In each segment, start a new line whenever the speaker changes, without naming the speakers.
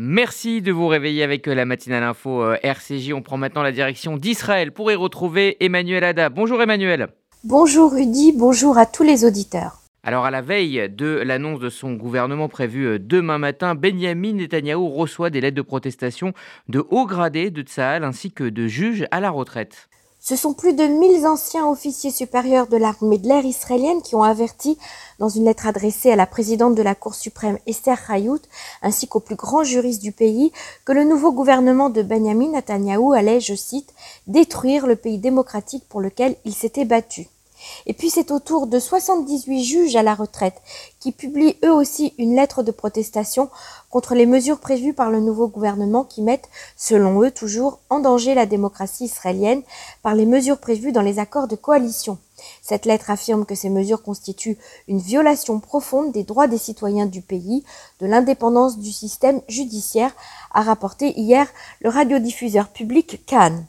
Merci de vous réveiller avec la matinale info euh, RCJ. On prend maintenant la direction d'Israël pour y retrouver Emmanuel Ada. Bonjour Emmanuel.
Bonjour Rudy, bonjour à tous les auditeurs.
Alors à la veille de l'annonce de son gouvernement prévu euh, demain matin, Benjamin Netanyahou reçoit des lettres de protestation de hauts gradés de Tsahal ainsi que de juges à la retraite.
Ce sont plus de 1000 anciens officiers supérieurs de l'armée de l'air israélienne qui ont averti, dans une lettre adressée à la présidente de la Cour suprême Esther Hayout, ainsi qu'aux plus grands juristes du pays, que le nouveau gouvernement de Benjamin Netanyahu allait, je cite, détruire le pays démocratique pour lequel il s'était battu. Et puis c'est au tour de 78 juges à la retraite qui publient eux aussi une lettre de protestation contre les mesures prévues par le nouveau gouvernement qui mettent, selon eux toujours, en danger la démocratie israélienne par les mesures prévues dans les accords de coalition. Cette lettre affirme que ces mesures constituent une violation profonde des droits des citoyens du pays, de l'indépendance du système judiciaire, a rapporté hier le radiodiffuseur public Cannes.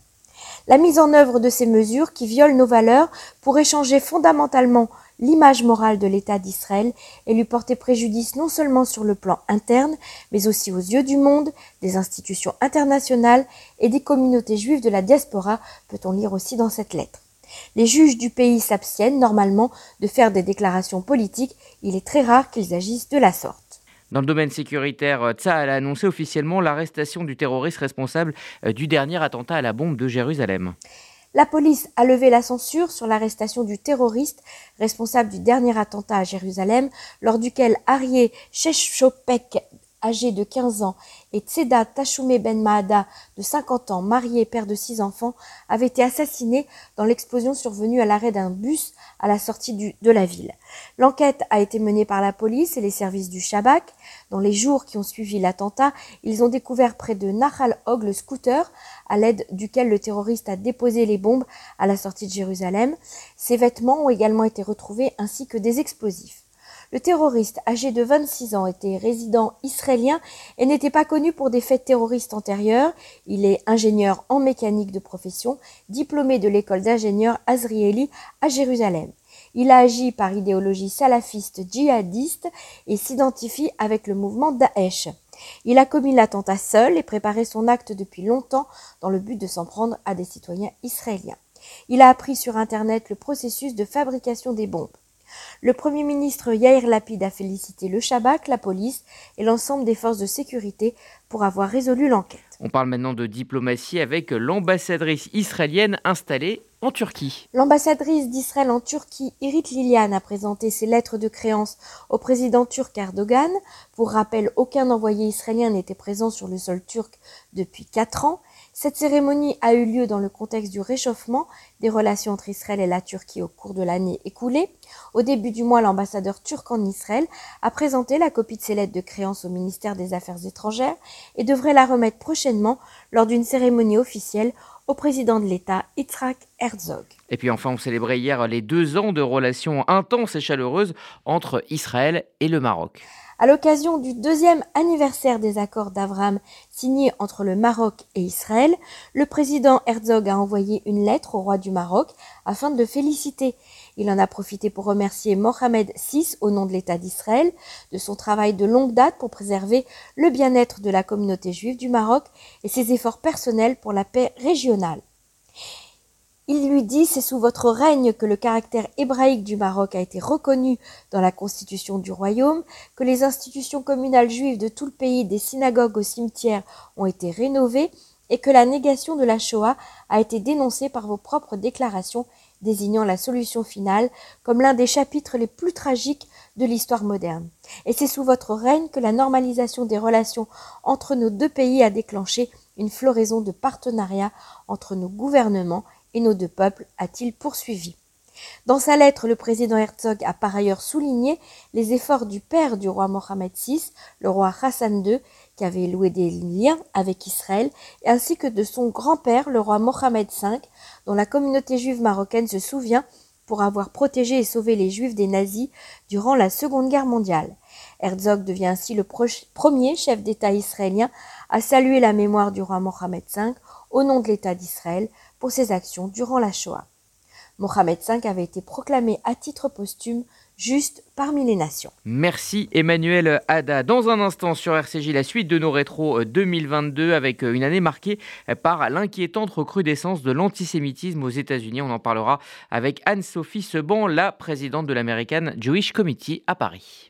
La mise en œuvre de ces mesures qui violent nos valeurs pourrait changer fondamentalement l'image morale de l'État d'Israël et lui porter préjudice non seulement sur le plan interne, mais aussi aux yeux du monde, des institutions internationales et des communautés juives de la diaspora, peut-on lire aussi dans cette lettre. Les juges du pays s'abstiennent normalement de faire des déclarations politiques, il est très rare qu'ils agissent de la sorte.
Dans le domaine sécuritaire, euh, Tsahal a annoncé officiellement l'arrestation du terroriste responsable euh, du dernier attentat à la bombe de Jérusalem.
La police a levé la censure sur l'arrestation du terroriste responsable du dernier attentat à Jérusalem, lors duquel Arié Sheshopek âgé de 15 ans, et Tseda Tachoumé Ben Mahada, de 50 ans, marié et père de six enfants, avaient été assassinés dans l'explosion survenue à l'arrêt d'un bus à la sortie de la ville. L'enquête a été menée par la police et les services du Shabak. Dans les jours qui ont suivi l'attentat, ils ont découvert près de Nahal Hog le scooter à l'aide duquel le terroriste a déposé les bombes à la sortie de Jérusalem. Ses vêtements ont également été retrouvés ainsi que des explosifs. Le terroriste, âgé de 26 ans, était résident israélien et n'était pas connu pour des faits terroristes antérieurs. Il est ingénieur en mécanique de profession, diplômé de l'école d'ingénieurs Azrieli à Jérusalem. Il a agi par idéologie salafiste djihadiste et s'identifie avec le mouvement Daesh. Il a commis l'attentat seul et préparé son acte depuis longtemps dans le but de s'en prendre à des citoyens israéliens. Il a appris sur Internet le processus de fabrication des bombes. Le Premier ministre Yair Lapid a félicité le Shabak, la police et l'ensemble des forces de sécurité pour avoir résolu l'enquête.
On parle maintenant de diplomatie avec l'ambassadrice israélienne installée en Turquie.
L'ambassadrice d'Israël en Turquie, Irit Lilian, a présenté ses lettres de créance au président turc Erdogan. Pour rappel, aucun envoyé israélien n'était présent sur le sol turc depuis quatre ans. Cette cérémonie a eu lieu dans le contexte du réchauffement des relations entre Israël et la Turquie au cours de l'année écoulée. Au début du mois, l'ambassadeur turc en Israël a présenté la copie de ses lettres de créance au ministère des Affaires étrangères et devrait la remettre prochainement lors d'une cérémonie officielle au président de l'État, Yitzhak Herzog.
Et puis enfin, on célébrait hier les deux ans de relations intenses et chaleureuses entre Israël et le Maroc.
À l'occasion du deuxième anniversaire des accords d'Abraham signés entre le Maroc et Israël, le président Herzog a envoyé une lettre au roi du Maroc afin de le féliciter. Il en a profité pour remercier Mohamed VI au nom de l'État d'Israël de son travail de longue date pour préserver le bien-être de la communauté juive du Maroc et ses efforts personnels pour la paix régionale. Il lui dit c'est sous votre règne que le caractère hébraïque du Maroc a été reconnu dans la constitution du royaume, que les institutions communales juives de tout le pays, des synagogues aux cimetières, ont été rénovées et que la négation de la Shoah a été dénoncée par vos propres déclarations désignant la solution finale comme l'un des chapitres les plus tragiques de l'histoire moderne. Et c'est sous votre règne que la normalisation des relations entre nos deux pays a déclenché une floraison de partenariats entre nos gouvernements et nos deux peuples, a-t-il poursuivi. Dans sa lettre, le président Herzog a par ailleurs souligné les efforts du père du roi Mohamed VI, le roi Hassan II, qui avait loué des liens avec Israël, ainsi que de son grand-père, le roi Mohamed V, dont la communauté juive marocaine se souvient pour avoir protégé et sauvé les juifs des nazis durant la Seconde Guerre mondiale. Herzog devient ainsi le premier chef d'État israélien à saluer la mémoire du roi Mohamed V au nom de l'État d'Israël pour ses actions durant la Shoah. Mohamed V avait été proclamé à titre posthume juste parmi les nations.
Merci Emmanuel Ada. Dans un instant sur RCJ, la suite de nos rétros 2022 avec une année marquée par l'inquiétante recrudescence de l'antisémitisme aux États-Unis. On en parlera avec Anne-Sophie Seban, la présidente de l'American Jewish Committee à Paris.